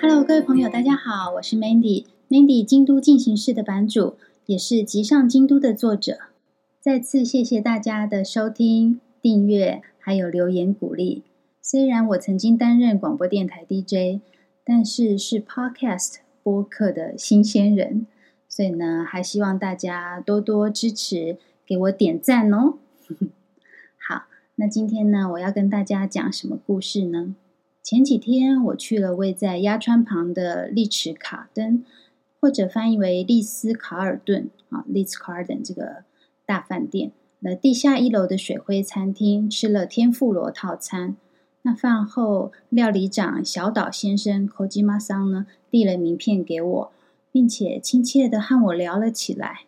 Hello，各位朋友，大家好，我是 Mandy，Mandy 京都进行式的版主，也是《极上京都》的作者。再次谢谢大家的收听、订阅，还有留言鼓励。虽然我曾经担任广播电台 DJ，但是是 Podcast 播客的新鲜人，所以呢，还希望大家多多支持，给我点赞哦。那今天呢，我要跟大家讲什么故事呢？前几天我去了位在鸭川旁的丽池卡登，或者翻译为丽思卡尔顿啊，丽思卡尔顿这个大饭店的地下一楼的水灰餐厅，吃了天妇罗套餐。那饭后，料理长小岛先生 Kojima 桑呢，递了名片给我，并且亲切地和我聊了起来。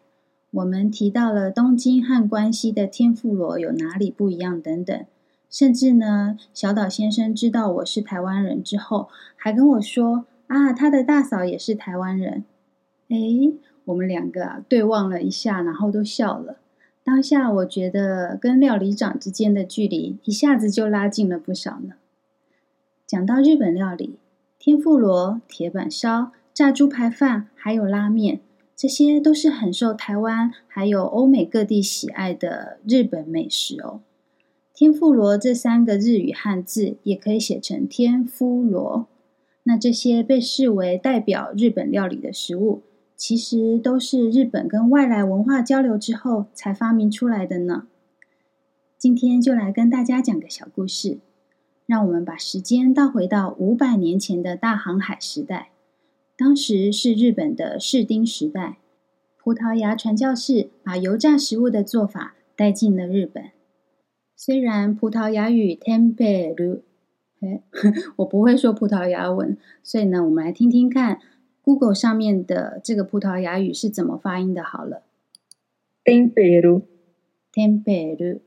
我们提到了东京和关西的天妇罗有哪里不一样等等，甚至呢，小岛先生知道我是台湾人之后，还跟我说啊，他的大嫂也是台湾人。诶，我们两个啊对望了一下，然后都笑了。当下我觉得跟料理长之间的距离一下子就拉近了不少呢。讲到日本料理，天妇罗、铁板烧、炸猪排饭，还有拉面，这些都是很受台湾还有欧美各地喜爱的日本美食哦。天妇罗这三个日语汉字也可以写成天妇罗，那这些被视为代表日本料理的食物。其实都是日本跟外来文化交流之后才发明出来的呢。今天就来跟大家讲个小故事，让我们把时间倒回到五百年前的大航海时代。当时是日本的室町时代，葡萄牙传教士把油炸食物的做法带进了日本。虽然葡萄牙语 “tempero”，我不会说葡萄牙文，所以呢，我们来听听看。Google 上面的这个葡萄牙语是怎么发音的？好了，tempero，tempero，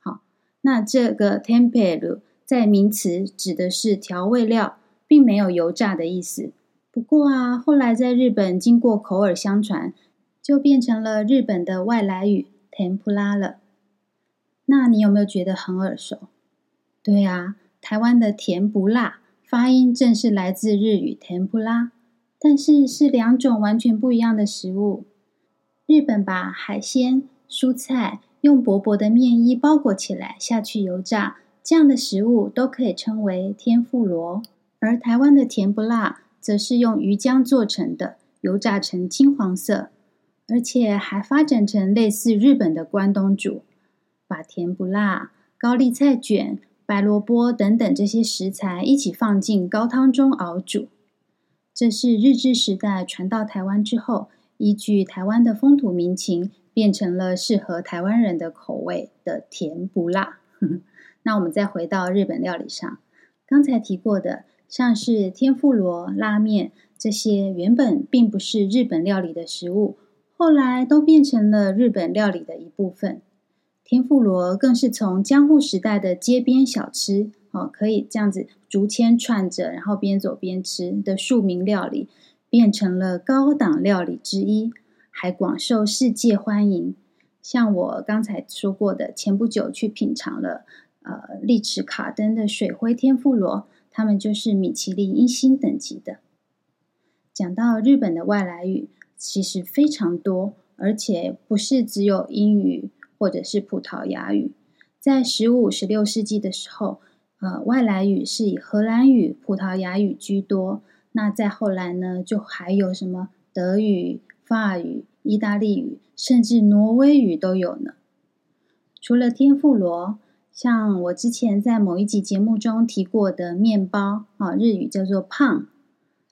好，那这个 tempero 在名词指的是调味料，并没有油炸的意思。不过啊，后来在日本经过口耳相传，就变成了日本的外来语 tempura 了。那你有没有觉得很耳熟？对啊，台湾的甜不辣发音正是来自日语 tempura。但是是两种完全不一样的食物。日本把海鲜、蔬菜用薄薄的面衣包裹起来下去油炸，这样的食物都可以称为天妇罗。而台湾的甜不辣则是用鱼浆做成的，油炸成金黄色，而且还发展成类似日本的关东煮，把甜不辣、高丽菜卷、白萝卜等等这些食材一起放进高汤中熬煮。这是日治时代传到台湾之后，依据台湾的风土民情，变成了适合台湾人的口味的甜不辣。那我们再回到日本料理上，刚才提过的，像是天妇罗、拉面这些，原本并不是日本料理的食物，后来都变成了日本料理的一部分。天妇罗更是从江户时代的街边小吃。哦，可以这样子竹签串着，然后边走边吃的庶民料理，变成了高档料理之一，还广受世界欢迎。像我刚才说过的，前不久去品尝了呃丽池卡登的水灰天妇罗，他们就是米其林一星等级的。讲到日本的外来语，其实非常多，而且不是只有英语或者是葡萄牙语。在十五、十六世纪的时候。呃，外来语是以荷兰语、葡萄牙语居多。那再后来呢，就还有什么德语、法语、意大利语，甚至挪威语都有呢。除了天妇罗，像我之前在某一集节目中提过的面包啊，日语叫做胖。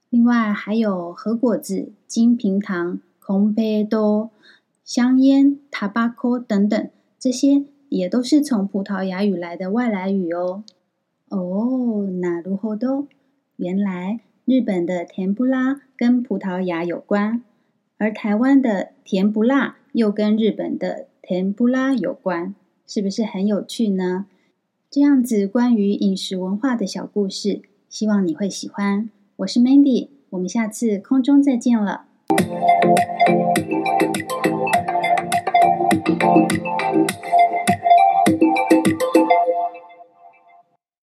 另外还有和菓子、金平糖、空杯多、香烟、塔巴科等等，这些也都是从葡萄牙语来的外来语哦。哦，なるほど，原来日本的甜不辣跟葡萄牙有关，而台湾的甜不辣又跟日本的甜不辣有关， 是不是很有趣呢？这样子关于饮食文化的小故事，希望你会喜欢。我是 Mandy，我们下次空中再见了。